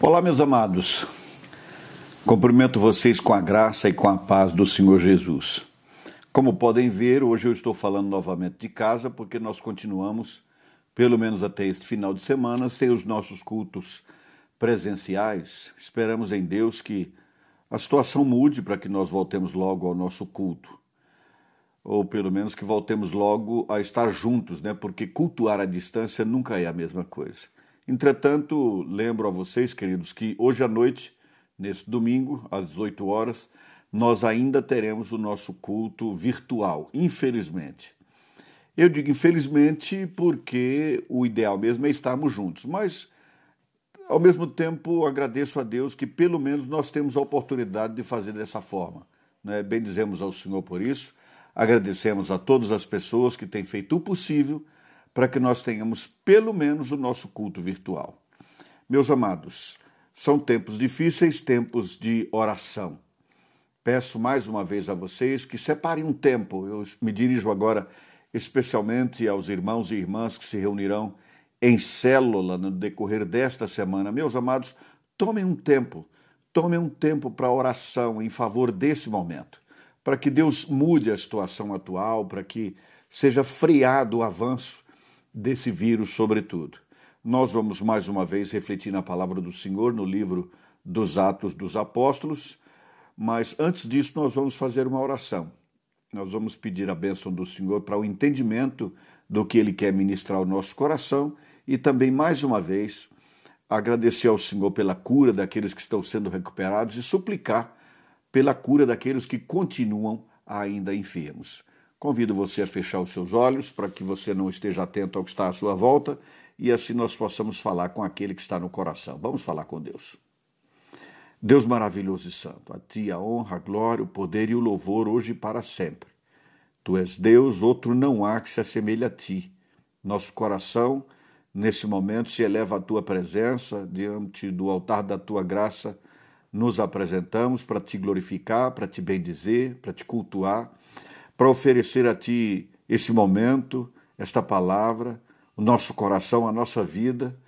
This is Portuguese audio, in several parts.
Olá, meus amados. Cumprimento vocês com a graça e com a paz do Senhor Jesus. Como podem ver, hoje eu estou falando novamente de casa, porque nós continuamos, pelo menos até este final de semana, sem os nossos cultos presenciais. Esperamos em Deus que a situação mude para que nós voltemos logo ao nosso culto. Ou pelo menos que voltemos logo a estar juntos, né? Porque cultuar à distância nunca é a mesma coisa. Entretanto, lembro a vocês, queridos, que hoje à noite, nesse domingo, às 18 horas, nós ainda teremos o nosso culto virtual, infelizmente. Eu digo infelizmente porque o ideal mesmo é estarmos juntos, mas ao mesmo tempo agradeço a Deus que pelo menos nós temos a oportunidade de fazer dessa forma. Né? Bendizemos ao Senhor por isso, agradecemos a todas as pessoas que têm feito o possível para que nós tenhamos pelo menos o nosso culto virtual. Meus amados, são tempos difíceis, tempos de oração. Peço mais uma vez a vocês que separem um tempo. Eu me dirijo agora especialmente aos irmãos e irmãs que se reunirão em célula no decorrer desta semana. Meus amados, tomem um tempo, tomem um tempo para oração em favor desse momento, para que Deus mude a situação atual, para que seja freado o avanço desse vírus, sobretudo. Nós vamos mais uma vez refletir na palavra do Senhor no livro dos Atos dos Apóstolos, mas antes disso nós vamos fazer uma oração. Nós vamos pedir a bênção do Senhor para o entendimento do que Ele quer ministrar ao nosso coração e também, mais uma vez, agradecer ao Senhor pela cura daqueles que estão sendo recuperados e suplicar pela cura daqueles que continuam ainda enfermos. Convido você a fechar os seus olhos para que você não esteja atento ao que está à sua volta e assim nós possamos falar com aquele que está no coração. Vamos falar com Deus. Deus maravilhoso e santo, a ti a honra, a glória, o poder e o louvor hoje e para sempre. Tu és Deus, outro não há que se assemelhe a ti. Nosso coração, nesse momento, se eleva à tua presença, diante do altar da tua graça, nos apresentamos para te glorificar, para te bendizer, para te cultuar para oferecer a Ti esse momento, esta palavra, o nosso coração, a nossa vida.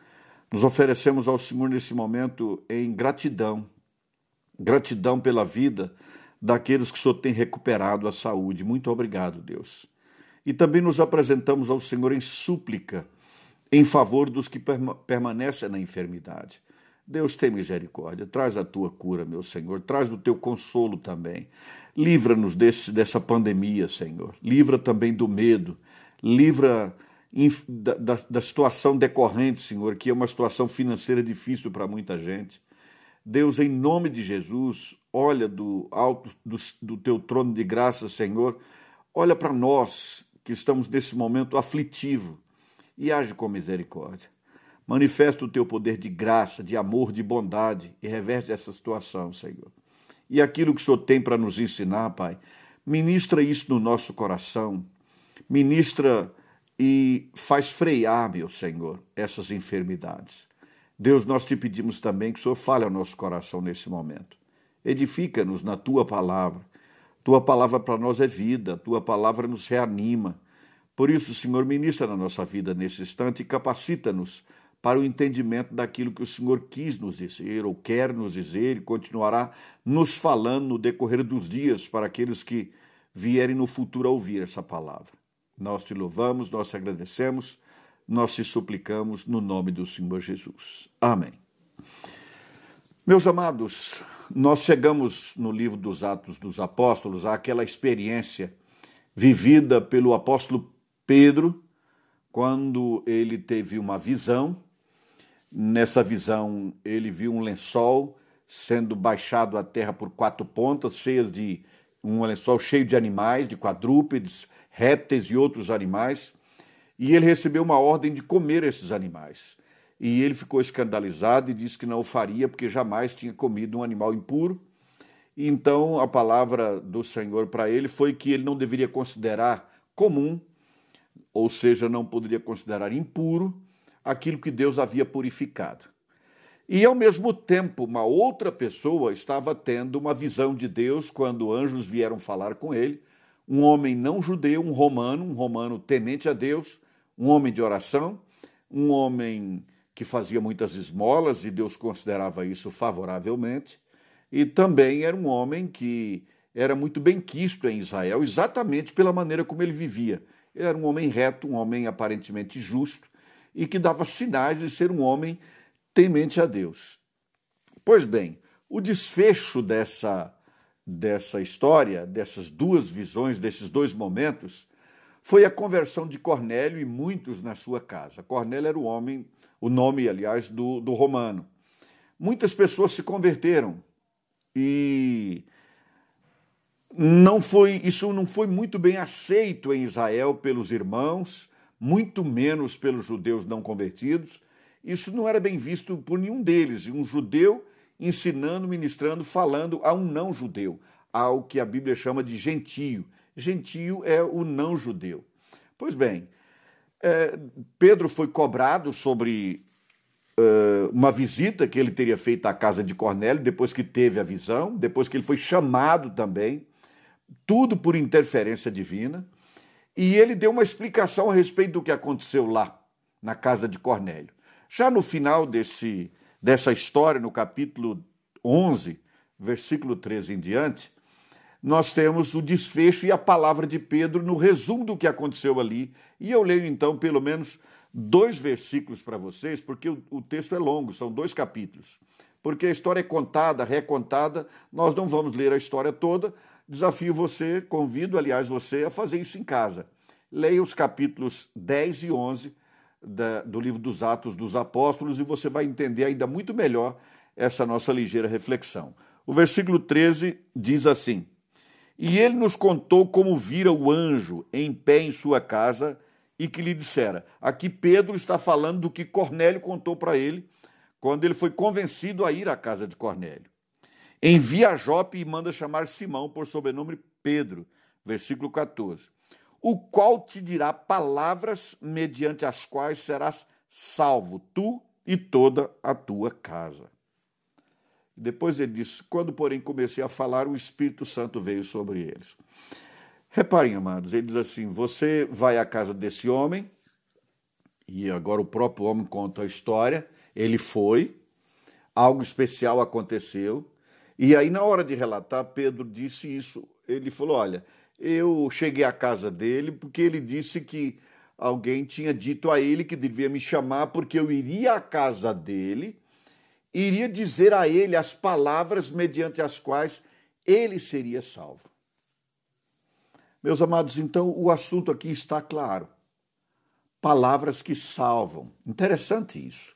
Nos oferecemos ao Senhor nesse momento em gratidão, gratidão pela vida daqueles que o Senhor tem recuperado a saúde. Muito obrigado, Deus. E também nos apresentamos ao Senhor em súplica, em favor dos que permanecem na enfermidade. Deus tem misericórdia, traz a tua cura, meu Senhor, traz o teu consolo também. Livra-nos dessa pandemia, Senhor. Livra também do medo. Livra da, da, da situação decorrente, Senhor, que é uma situação financeira difícil para muita gente. Deus, em nome de Jesus, olha do alto do, do teu trono de graça, Senhor. Olha para nós que estamos nesse momento aflitivo e age com misericórdia. Manifesta o teu poder de graça, de amor, de bondade e reverte essa situação, Senhor e aquilo que o Senhor tem para nos ensinar, Pai. Ministra isso no nosso coração, ministra e faz frear, meu Senhor, essas enfermidades. Deus, nós te pedimos também que o Senhor fale ao nosso coração nesse momento. Edifica-nos na tua palavra. Tua palavra para nós é vida, tua palavra nos reanima. Por isso, Senhor, ministra na nossa vida nesse instante e capacita-nos para o entendimento daquilo que o Senhor quis nos dizer ou quer nos dizer e continuará nos falando no decorrer dos dias para aqueles que vierem no futuro a ouvir essa palavra. Nós te louvamos, nós te agradecemos, nós te suplicamos no nome do Senhor Jesus. Amém. Meus amados, nós chegamos no livro dos Atos dos Apóstolos àquela experiência vivida pelo apóstolo Pedro, quando ele teve uma visão Nessa visão, ele viu um lençol sendo baixado à terra por quatro pontas, cheias de um lençol cheio de animais, de quadrúpedes, répteis e outros animais, e ele recebeu uma ordem de comer esses animais. E ele ficou escandalizado e disse que não o faria porque jamais tinha comido um animal impuro. E então a palavra do Senhor para ele foi que ele não deveria considerar comum, ou seja, não poderia considerar impuro, aquilo que Deus havia purificado. E ao mesmo tempo, uma outra pessoa estava tendo uma visão de Deus quando anjos vieram falar com ele, um homem não judeu, um romano, um romano temente a Deus, um homem de oração, um homem que fazia muitas esmolas e Deus considerava isso favoravelmente, e também era um homem que era muito bem quisto em Israel, exatamente pela maneira como ele vivia. Ele era um homem reto, um homem aparentemente justo e que dava sinais de ser um homem temente a Deus. Pois bem, o desfecho dessa, dessa história, dessas duas visões, desses dois momentos, foi a conversão de Cornélio e muitos na sua casa. Cornélio era o homem, o nome, aliás, do, do romano. Muitas pessoas se converteram e não foi isso não foi muito bem aceito em Israel pelos irmãos, muito menos pelos judeus não convertidos. Isso não era bem visto por nenhum deles. Um judeu ensinando, ministrando, falando a um não judeu, ao que a Bíblia chama de gentio. Gentio é o não judeu. Pois bem, é, Pedro foi cobrado sobre é, uma visita que ele teria feito à casa de Cornélio depois que teve a visão, depois que ele foi chamado também, tudo por interferência divina. E ele deu uma explicação a respeito do que aconteceu lá, na casa de Cornélio. Já no final desse, dessa história, no capítulo 11, versículo 13 em diante, nós temos o desfecho e a palavra de Pedro no resumo do que aconteceu ali. E eu leio então pelo menos dois versículos para vocês, porque o, o, texto é longo, são dois capítulos. Porque a história é contada, recontada, nós não vamos ler a história toda. Desafio você, convido, aliás, você a fazer isso em casa. Leia os capítulos 10 e 11 da, do livro dos Atos dos Apóstolos e você vai entender ainda muito melhor essa nossa ligeira reflexão. O versículo 13 diz assim: E ele nos contou como vira o anjo em pé em sua casa e que lhe dissera. Aqui Pedro está falando do que Cornélio contou para ele quando ele foi convencido a ir à casa de Cornélio. Envia a Jope e manda chamar Simão por sobrenome Pedro, versículo 14 o qual te dirá palavras mediante as quais serás salvo, tu e toda a tua casa. Depois ele diz: Quando, porém, comecei a falar, o Espírito Santo veio sobre eles. Reparem, amados, ele diz assim: Você vai à casa desse homem, e agora o próprio homem conta a história. Ele foi, algo especial aconteceu, e aí, na hora de relatar, Pedro disse isso. Ele falou: Olha, eu cheguei à casa dele porque ele disse que alguém tinha dito a ele que devia me chamar porque eu iria à casa dele, iria dizer a ele as palavras mediante as quais ele seria salvo. Meus amados, então o assunto aqui está claro. Palavras que salvam. Interessante isso.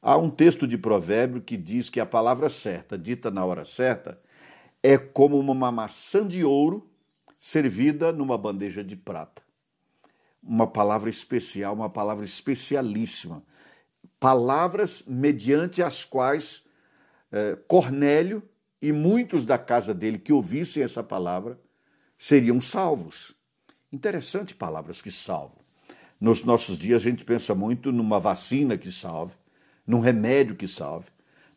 Há um texto de provérbio que diz que a palavra certa, dita na hora certa, é como uma maçã de ouro servida numa bandeja de prata. Uma palavra especial, uma palavra especialíssima. Palavras mediante as quais eh, Cornélio e muitos da casa dele que ouvissem essa palavra seriam salvos. Interessante palavras que salvam. Nos nossos dias a gente pensa muito numa vacina que salve, num remédio que salve,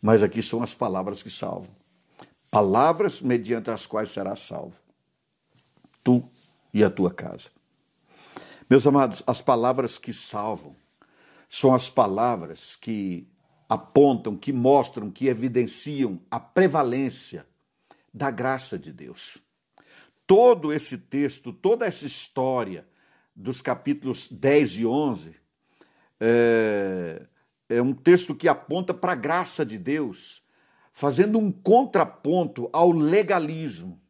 mas aqui são as palavras que salvam. Palavras mediante as quais será salvo tu e a tua casa. Meus amados, as palavras que salvam são as palavras que apontam, que mostram, que evidenciam a prevalência da graça de Deus. Todo esse texto, toda essa história dos capítulos 10 e 11 é, é um texto que aponta para a graça de Deus, fazendo um contraponto ao legalismo.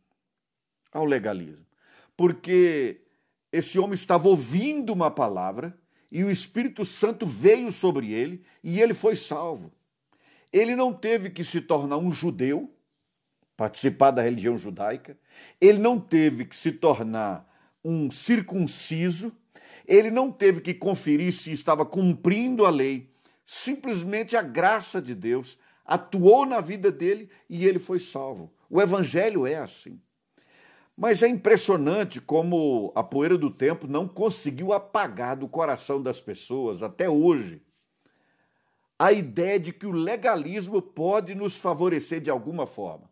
Ao legalismo porque esse homem estava ouvindo uma palavra e o Espírito Santo veio sobre ele e ele foi salvo. Ele não teve que se tornar um judeu, participar da religião judaica, ele não teve que se tornar um circunciso, ele não teve que conferir se estava cumprindo a lei, simplesmente a graça de Deus atuou na vida dele e ele foi salvo. O evangelho é assim. Mas é impressionante como a poeira do tempo não conseguiu apagar do coração das pessoas até hoje a ideia de que o legalismo pode nos favorecer de alguma forma.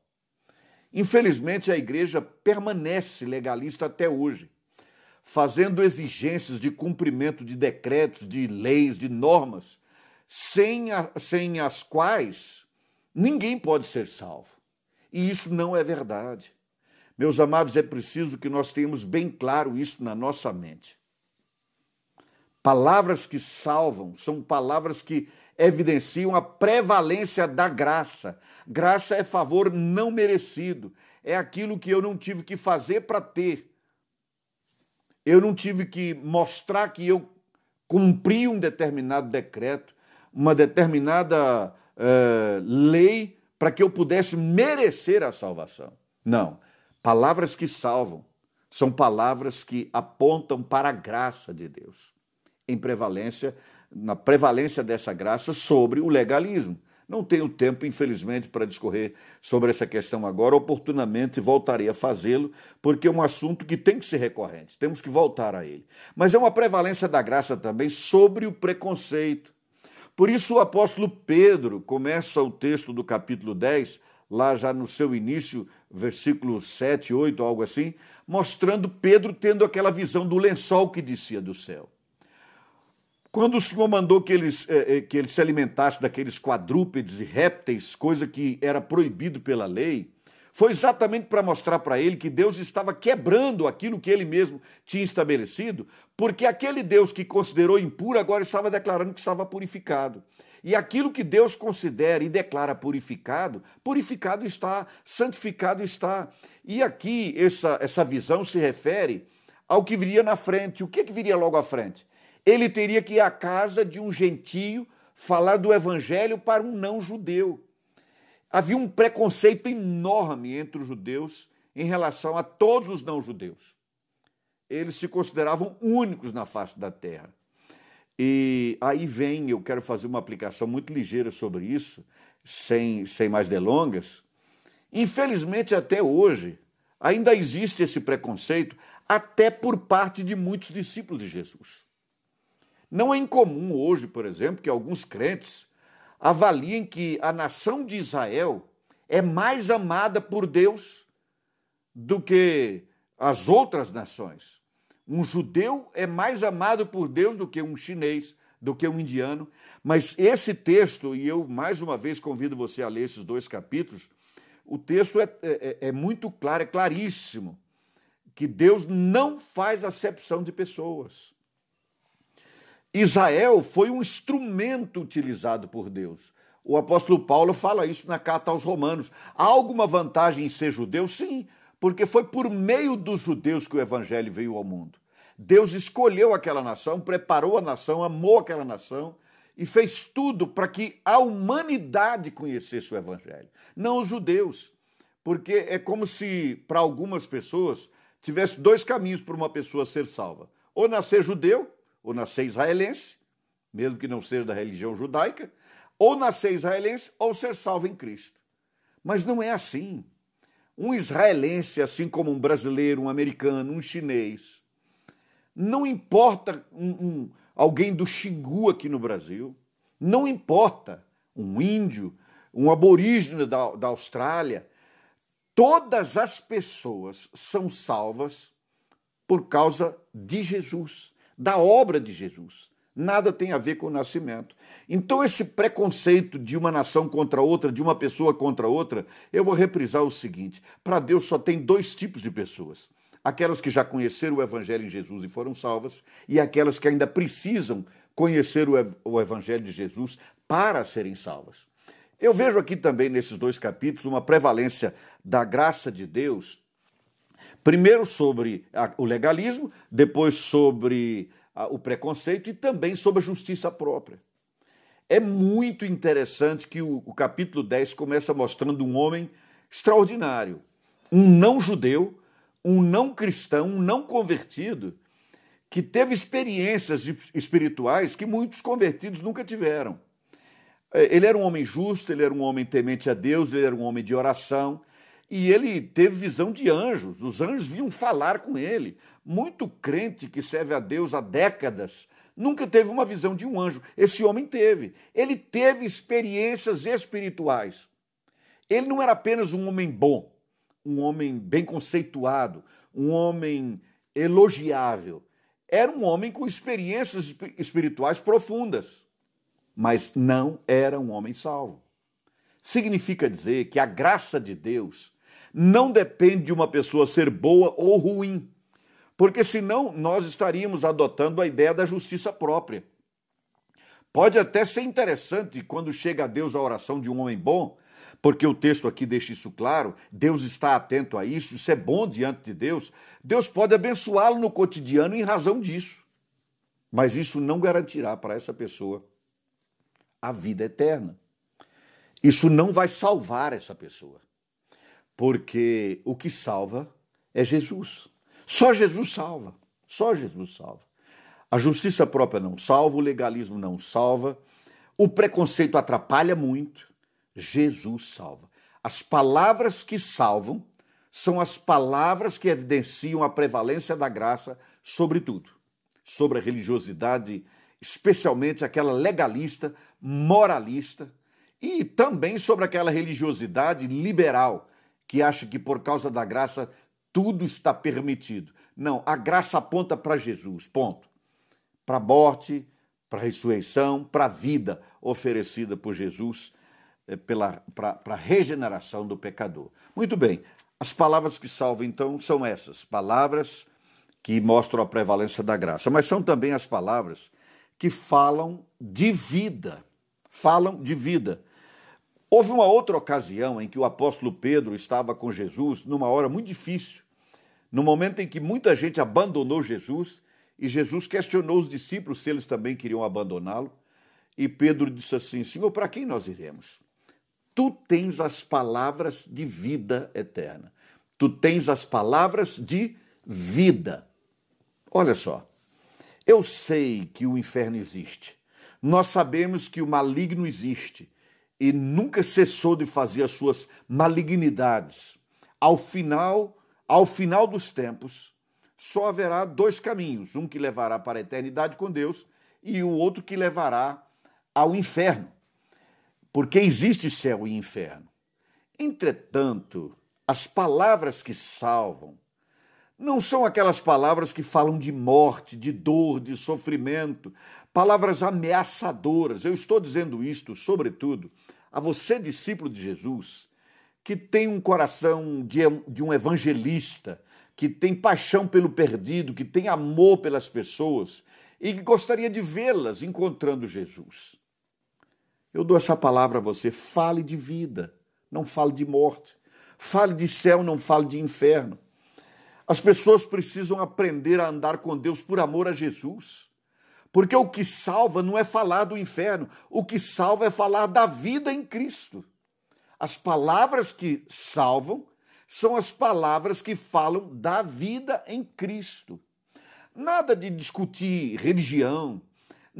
Infelizmente, a igreja permanece legalista até hoje, fazendo exigências de cumprimento de decretos, de leis, de normas, sem, a, sem as quais ninguém pode ser salvo. E isso não é verdade. Meus amados, é preciso que nós tenhamos bem claro isso na nossa mente. Palavras que salvam são palavras que evidenciam a prevalência da graça. Graça é favor não merecido, é aquilo que eu não tive que fazer para ter. Eu não tive que mostrar que eu cumpri um determinado decreto, uma determinada uh, lei para que eu pudesse merecer a salvação. Não. Palavras que salvam são palavras que apontam para a graça de Deus, em prevalência na prevalência dessa graça sobre o legalismo. Não tenho tempo, infelizmente, para discorrer sobre essa questão agora. Oportunamente voltarei a fazê-lo, porque é um assunto que tem que ser recorrente, temos que voltar a ele. Mas é uma prevalência da graça também sobre o preconceito. Por isso, o apóstolo Pedro começa o texto do capítulo 10, lá já no seu início, versículo 7, 8, algo assim, mostrando Pedro tendo aquela visão do lençol que descia do céu. Quando o Senhor mandou que eles, eh, eh, que eles se alimentassem daqueles quadrúpedes e répteis, coisa que era proibido pela lei, foi exatamente para mostrar para ele que Deus estava quebrando aquilo que ele mesmo tinha estabelecido, porque aquele Deus que considerou impuro agora estava declarando que estava purificado. E aquilo que Deus considera e declara purificado, purificado está, santificado está. E aqui essa, essa visão se refere ao que viria na frente. O que, que viria logo à frente? ele teria que ir à casa de um gentio falar do evangelho para um não judeu. Havia um preconceito enorme entre os judeus em relação a todos os não judeus. Eles se consideravam únicos na face da terra. E aí vem, eu quero fazer uma aplicação muito ligeira sobre isso, sem, sem mais delongas. Infelizmente, até hoje, ainda existe esse preconceito, até por parte de muitos discípulos de Jesus. Não é incomum hoje, por exemplo, que alguns crentes avaliem que a nação de Israel é mais amada por Deus do que as outras nações. Um judeu é mais amado por Deus do que um chinês, do que um indiano. Mas esse texto, e eu mais uma vez convido você a ler esses dois capítulos, o texto é, é, é muito claro, é claríssimo, que Deus não faz acepção de pessoas. Israel foi um instrumento utilizado por Deus. O apóstolo Paulo fala isso na carta aos Romanos. Há alguma vantagem em ser judeu? Sim, porque foi por meio dos judeus que o evangelho veio ao mundo. Deus escolheu aquela nação, preparou a nação, amou aquela nação e fez tudo para que a humanidade conhecesse o evangelho, não os judeus. Porque é como se, para algumas pessoas, tivesse dois caminhos para uma pessoa ser salva: ou nascer judeu ou nascer israelense, mesmo que não seja da religião judaica, ou nascer israelense ou ser salvo em Cristo. Mas não é assim. Um israelense, assim como um brasileiro, um americano, um chinês, não importa um, um, alguém do Xingu aqui no Brasil, não importa um índio, um aborígene da, da Austrália, todas as pessoas são salvas por causa de Jesus da obra de Jesus. Nada tem a ver com o nascimento. Então, esse preconceito de uma nação contra outra, de uma pessoa contra outra, eu vou reprisar o seguinte: para Deus só tem dois tipos de pessoas. Aquelas que já conheceram o Evangelho em Jesus e foram salvas, e aquelas que ainda precisam conhecer o Evangelho de Jesus para serem salvas. Eu vejo aqui também nesses dois capítulos uma prevalência da graça de Deus Primeiro sobre a, o legalismo, depois sobre a, o preconceito e também sobre a justiça própria. É muito interessante que o, o capítulo 10 começa mostrando um homem extraordinário, um não judeu, um não cristão, um não convertido, que teve experiências espirituais que muitos convertidos nunca tiveram. É, ele era um homem justo, ele era um homem temente a Deus, ele era um homem de oração, e ele teve visão de anjos, os anjos vinham falar com ele. Muito crente que serve a Deus há décadas nunca teve uma visão de um anjo. Esse homem teve. Ele teve experiências espirituais. Ele não era apenas um homem bom, um homem bem conceituado, um homem elogiável. Era um homem com experiências espirituais profundas. mas não era um homem salvo. Significa dizer que a graça de Deus não depende de uma pessoa ser boa ou ruim, porque senão nós estaríamos adotando a ideia da justiça própria. Pode até ser interessante quando chega a Deus a oração de um homem bom, porque o texto aqui deixa isso claro, Deus está atento a isso, isso é bom diante de Deus. Deus pode abençoá-lo no cotidiano em razão disso. Mas isso não garantirá para essa pessoa a vida eterna. Isso não vai salvar essa pessoa. Porque o que salva é Jesus. Só Jesus salva. Só Jesus salva. A justiça própria não salva, o legalismo não salva, o preconceito atrapalha muito. Jesus salva. As palavras que salvam são as palavras que evidenciam a prevalência da graça sobre tudo, sobre a religiosidade, especialmente aquela legalista, moralista, e também sobre aquela religiosidade liberal que acha que por causa da graça tudo está permitido. Não, a graça aponta para Jesus, ponto. Para a morte, para a ressurreição, para a vida oferecida por Jesus eh, para a regeneração do pecador. Muito bem, as palavras que salvam então são essas, palavras que mostram a prevalência da graça, mas são também as palavras que falam de vida, falam de vida. Houve uma outra ocasião em que o apóstolo Pedro estava com Jesus numa hora muito difícil, no momento em que muita gente abandonou Jesus e Jesus questionou os discípulos se eles também queriam abandoná-lo. E Pedro disse assim: Senhor, para quem nós iremos? Tu tens as palavras de vida eterna. Tu tens as palavras de vida. Olha só, eu sei que o inferno existe. Nós sabemos que o maligno existe e nunca cessou de fazer as suas malignidades. Ao final, ao final dos tempos, só haverá dois caminhos, um que levará para a eternidade com Deus e o outro que levará ao inferno porque existe céu e inferno. Entretanto, as palavras que salvam não são aquelas palavras que falam de morte, de dor, de sofrimento, palavras ameaçadoras. Eu estou dizendo isto, sobretudo, a você, discípulo de Jesus, que tem um coração de, um evangelista, que tem paixão pelo perdido, que tem amor pelas pessoas e que gostaria de vê-las encontrando Jesus. Eu dou essa palavra a você. Fale de vida, não fale de morte. Fale de céu, não fale de inferno. As pessoas precisam aprender a andar com Deus por amor a Jesus. Porque o que salva não é falar do inferno, o que salva é falar da vida em Cristo. As palavras que salvam são as palavras que falam da vida em Cristo. Nada de discutir religião,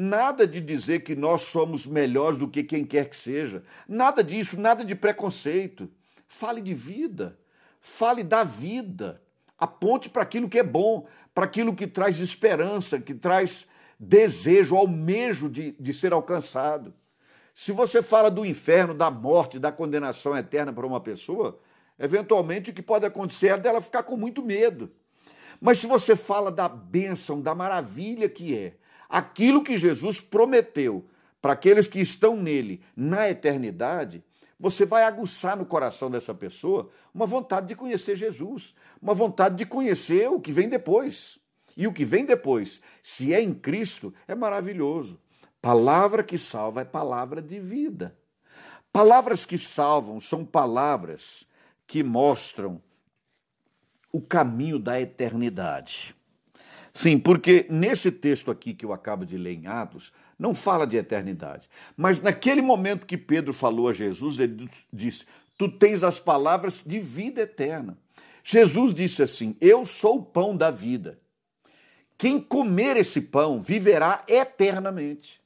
Nada de dizer que nós somos melhores do que quem quer que seja. Nada disso, nada de preconceito. Fale de vida. Fale da vida. Aponte para aquilo que é bom, para aquilo que traz esperança, que traz desejo, almejo de, de ser alcançado. Se você fala do inferno, da morte, da condenação eterna para uma pessoa, eventualmente o que pode acontecer é dela ficar com muito medo. Mas se você fala da bênção, da maravilha que é, aquilo que Jesus prometeu para aqueles que estão nele na eternidade, você vai aguçar no coração dessa pessoa uma vontade de conhecer Jesus, uma vontade de conhecer o que vem depois. E o que vem depois, se é em Cristo, é maravilhoso. Palavra que salva é palavra de vida. Palavras que salvam são palavras que mostram o caminho da eternidade. Sim, porque nesse texto aqui que eu acabo de ler em Atos, não fala de eternidade. Mas naquele momento que Pedro falou a Jesus, ele disse: Tu tens as palavras de vida eterna. Jesus disse assim: Eu sou o pão da vida. Quem comer esse pão viverá eternamente.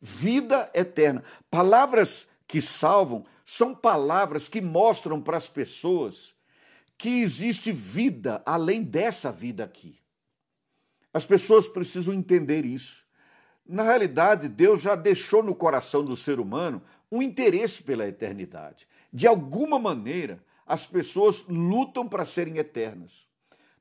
Vida eterna. Palavras que salvam são palavras que mostram para as pessoas que existe vida além dessa vida aqui. As pessoas precisam entender isso. Na realidade, Deus já deixou no coração do ser humano um interesse pela eternidade. De alguma maneira, as pessoas lutam para serem eternas.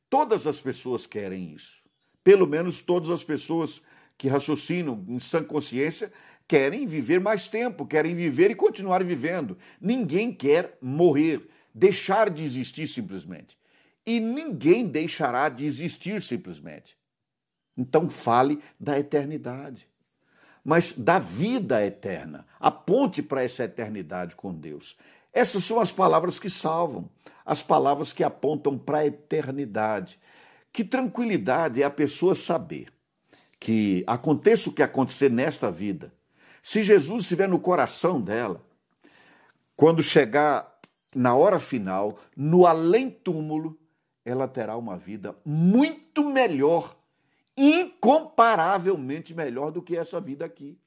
Todas as pessoas querem isso. Pelo menos todas as pessoas que raciocinam em sã consciência querem viver mais tempo, querem viver e continuar vivendo. Ninguém quer morrer, deixar de existir simplesmente. E ninguém deixará de existir simplesmente. Então fale da eternidade, mas da vida eterna. Aponte para essa eternidade com Deus. Essas são as palavras que salvam, as palavras que apontam para a eternidade. Que tranquilidade é a pessoa saber que aconteça o que acontecer nesta vida, se Jesus estiver no coração dela, quando chegar na hora final, no além-túmulo, ela terá uma vida muito melhor, incomparavelmente melhor do que essa vida aqui.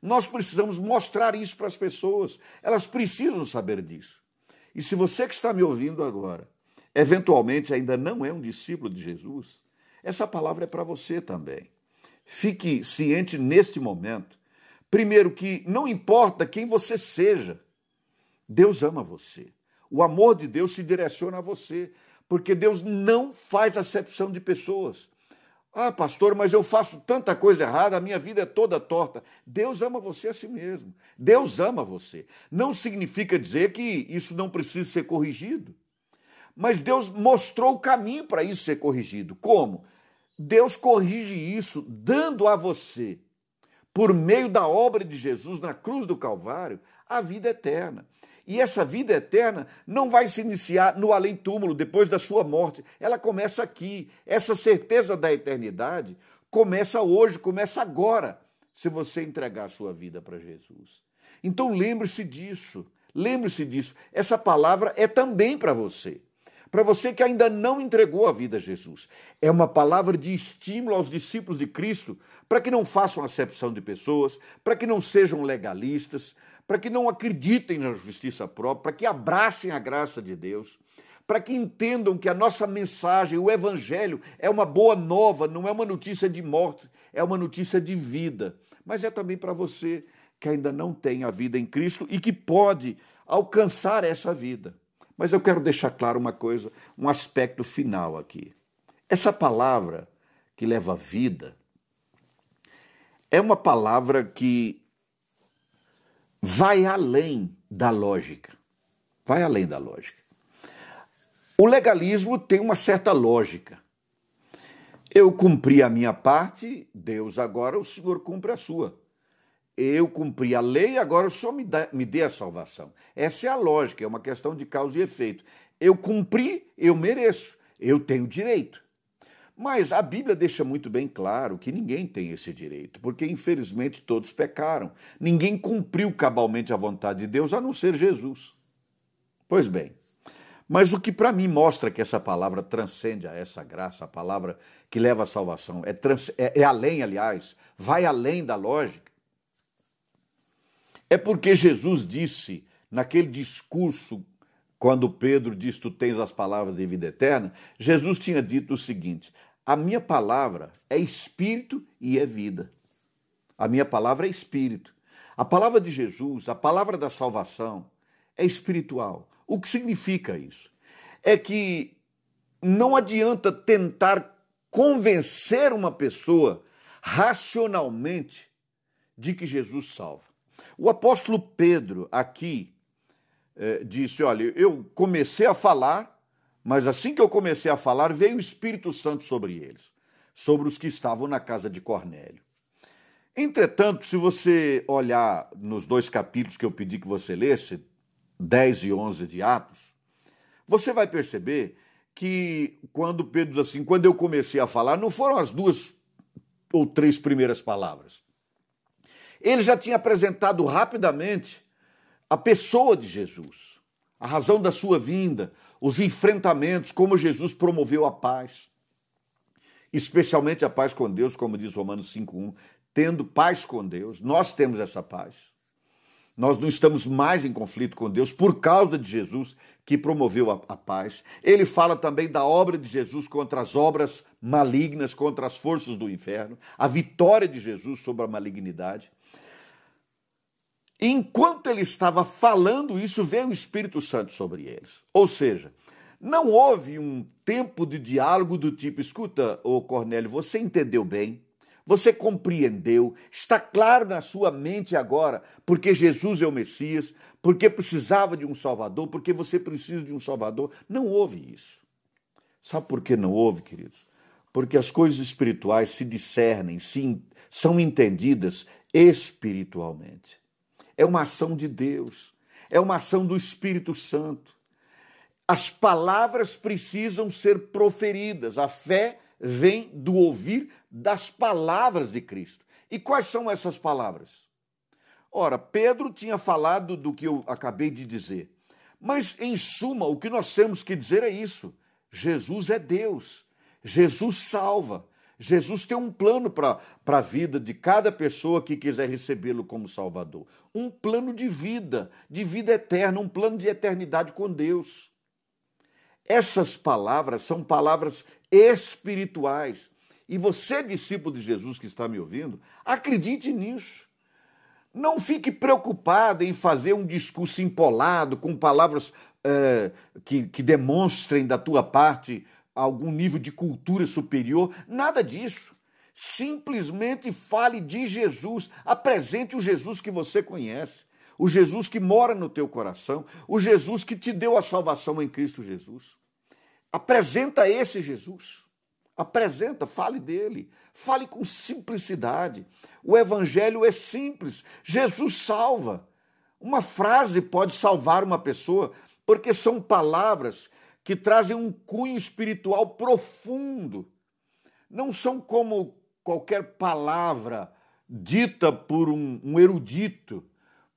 Nós precisamos mostrar isso para as pessoas, elas precisam saber disso. E se você que está me ouvindo agora, eventualmente ainda não é um discípulo de Jesus, essa palavra é para você também. Fique ciente neste momento. Primeiro, que não importa quem você seja, Deus ama você. O amor de Deus se direciona a você, porque Deus não faz acepção de pessoas. Ah, pastor, mas eu faço tanta coisa errada, a minha vida é toda torta. Deus ama você a si mesmo. Deus ama você. Não significa dizer que isso não precisa ser corrigido. Mas Deus mostrou o caminho para isso ser corrigido. Como? Deus corrige isso dando a você, por meio da obra de Jesus na cruz do Calvário, a vida eterna. E essa vida eterna não vai se iniciar no além-túmulo, depois da sua morte. Ela começa aqui. Essa certeza da eternidade começa hoje, começa agora, se você entregar a sua vida para Jesus. Então lembre-se disso. Lembre-se disso. Essa palavra é também para você para você que ainda não entregou a vida a Jesus. É uma palavra de estímulo aos discípulos de Cristo para que não façam acepção de pessoas, para que não sejam legalistas, para que não acreditem na justiça própria, para que abracem a graça de Deus, para que entendam que a nossa mensagem, o Evangelho, é uma boa nova, não é uma notícia de morte, é uma notícia de vida. Mas é também para você que ainda não tem a vida em Cristo e que pode alcançar essa vida. Mas eu quero deixar claro uma coisa, um aspecto final aqui. Essa palavra que leva vida é uma palavra que vai além da lógica. Vai além da lógica. O legalismo tem uma certa lógica. Eu cumpri a minha parte, Deus agora, o Senhor cumpre a sua eu cumpri a lei, agora o Senhor me, dá, me dê a salvação. Essa é a lógica, é uma questão de causa e efeito. Eu cumpri, eu mereço, eu tenho direito. Mas a Bíblia deixa muito bem claro que ninguém tem esse direito, porque infelizmente todos pecaram. Ninguém cumpriu cabalmente a vontade de Deus a não ser Jesus. Pois bem, mas o que para mim mostra que essa palavra transcende a essa graça, a palavra que leva à salvação, é, trans, é, é além, aliás, vai além da lógica é porque Jesus disse naquele discurso, quando Pedro disse: Tu tens as palavras de vida eterna, Jesus tinha dito o seguinte: A minha palavra é espírito e é vida. A minha palavra é espírito. A palavra de Jesus, a palavra da salvação, é espiritual. O que significa isso? É que não adianta tentar convencer uma pessoa racionalmente de que Jesus salva. O apóstolo Pedro aqui é, disse: Olha, eu comecei a falar, mas assim que eu comecei a falar, veio o Espírito Santo sobre eles, sobre os que estavam na casa de Cornélio. Entretanto, se você olhar nos dois capítulos que eu pedi que você lesse, 10 e 11 de Atos, você vai perceber que quando Pedro diz assim, quando eu comecei a falar, não foram as duas ou três primeiras palavras. Ele já tinha apresentado rapidamente a pessoa de Jesus, a razão da sua vinda, os enfrentamentos, como Jesus promoveu a paz, especialmente a paz com Deus, como diz Romanos 5:1, tendo paz com Deus, nós temos essa paz. Nós não estamos mais em conflito com Deus por causa de Jesus que promoveu a, a, paz. Ele fala também da obra de Jesus contra as obras malignas, contra as forças do inferno, a vitória de Jesus sobre a malignidade. Enquanto ele estava falando isso, veio o Espírito Santo sobre eles. Ou seja, não houve um tempo de diálogo do tipo: escuta, ô Cornélio, você entendeu bem, Você compreendeu? Está claro na sua mente agora porque Jesus é o Messias, porque precisava de um Salvador, porque você precisa de um Salvador? Não houve isso. Sabe por que não houve, queridos? Porque as coisas espirituais se discernem, são entendidas espiritualmente. É uma ação de Deus, é uma ação do Espírito Santo. As palavras precisam ser proferidas, a fé vem do ouvir das palavras de Cristo. E quais são essas palavras? Ora, Pedro tinha falado do que eu acabei de dizer. Mas, em suma, o que nós temos que dizer é isso: Jesus é Deus, Jesus salva. Jesus tem um plano para a vida de cada pessoa que quiser recebê-lo como Salvador. Um plano de vida, de vida eterna, um plano de eternidade com Deus. Essas palavras são palavras espirituais. E você, discípulo de Jesus que está me ouvindo, acredite nisso. Não fique preocupado em fazer um discurso empolado com palavras é, que, que demonstrem da tua parte algum nível de cultura superior. Nada disso. Simplesmente fale de Jesus. Apresente o Jesus que você conhece. O Jesus que mora no teu coração. O Jesus que te deu a salvação em Cristo Jesus. Apresenta esse Jesus. Apresenta, fale dele. Fale com simplicidade. O evangelho é simples. Jesus salva. Uma frase pode salvar uma pessoa, porque são palavras que trazem um cunho espiritual profundo. Não são como qualquer palavra dita por um, um erudito,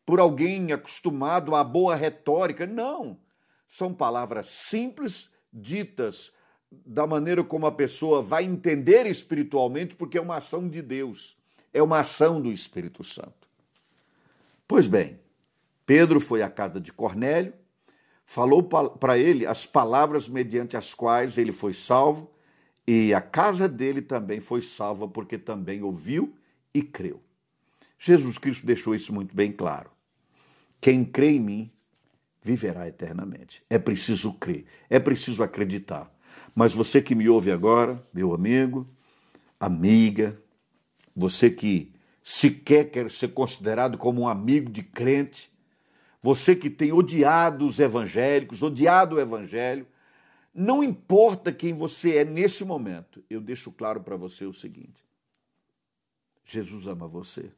por alguém acostumado à boa retórica. Não. São palavras simples ditas da maneira como a pessoa vai entender espiritualmente, porque é uma ação de Deus, é uma ação do Espírito Santo. Pois bem, Pedro foi à casa de Cornélio, falou para ele as palavras mediante as quais ele foi salvo, e a casa dele também foi salva, porque também ouviu e creu. Jesus Cristo deixou isso muito bem claro. Quem crê em mim viverá eternamente. É preciso crer, é preciso acreditar. Mas você que me ouve agora, meu amigo, amiga, você que sequer quer ser considerado como um amigo de crente, você que tem odiado os evangélicos, odiado o evangelho, não importa quem você é nesse momento, eu deixo claro para você o seguinte: Jesus ama você.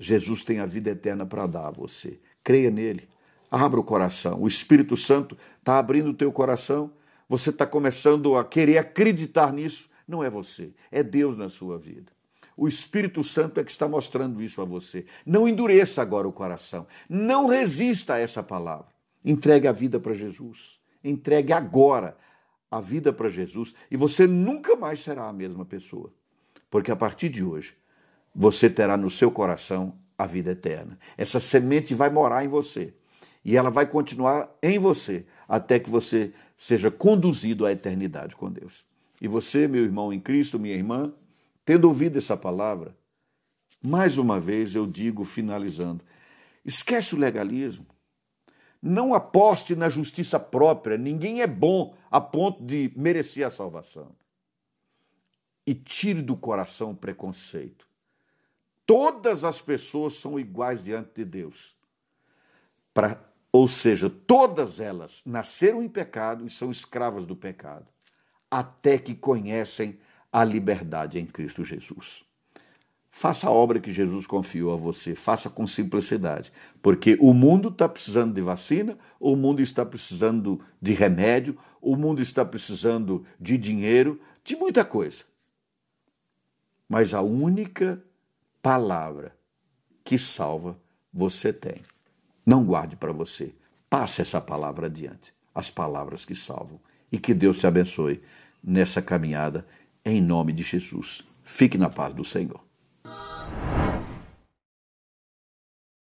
Jesus tem a vida eterna para dar a você. Creia nele. Abra o coração. O Espírito Santo está abrindo o teu coração. Você está começando a querer acreditar nisso. Não é você, é Deus na sua vida. O Espírito Santo é que está mostrando isso a você. Não endureça agora o coração. Não resista a essa palavra. Entregue a vida para Jesus. Entregue agora a vida para Jesus e você nunca mais será a mesma pessoa. Porque a partir de hoje, você terá no seu coração a vida eterna. Essa semente vai morar em você e ela vai continuar em você até que você seja conduzido à eternidade com Deus. E você, meu irmão em Cristo, minha irmã, tendo ouvido essa palavra, mais uma vez eu digo, finalizando, esquece o legalismo. Não aposte na justiça própria, ninguém é bom a ponto de merecer a salvação. E tire do coração o preconceito. Todas as pessoas são iguais diante de Deus. Para ou seja, todas elas nasceram em pecado e são escravas do pecado, até que conhecem a liberdade em Cristo Jesus. Faça a obra que Jesus confiou a você, faça com simplicidade, porque o mundo está precisando de vacina, o mundo está precisando de remédio, o mundo está precisando de dinheiro, de muita coisa. Mas a única palavra que salva você tem. Não guarde para você. Passe essa palavra adiante. As palavras que salvam. E que Deus te abençoe nessa caminhada, em nome de Jesus. Fique na paz do Senhor.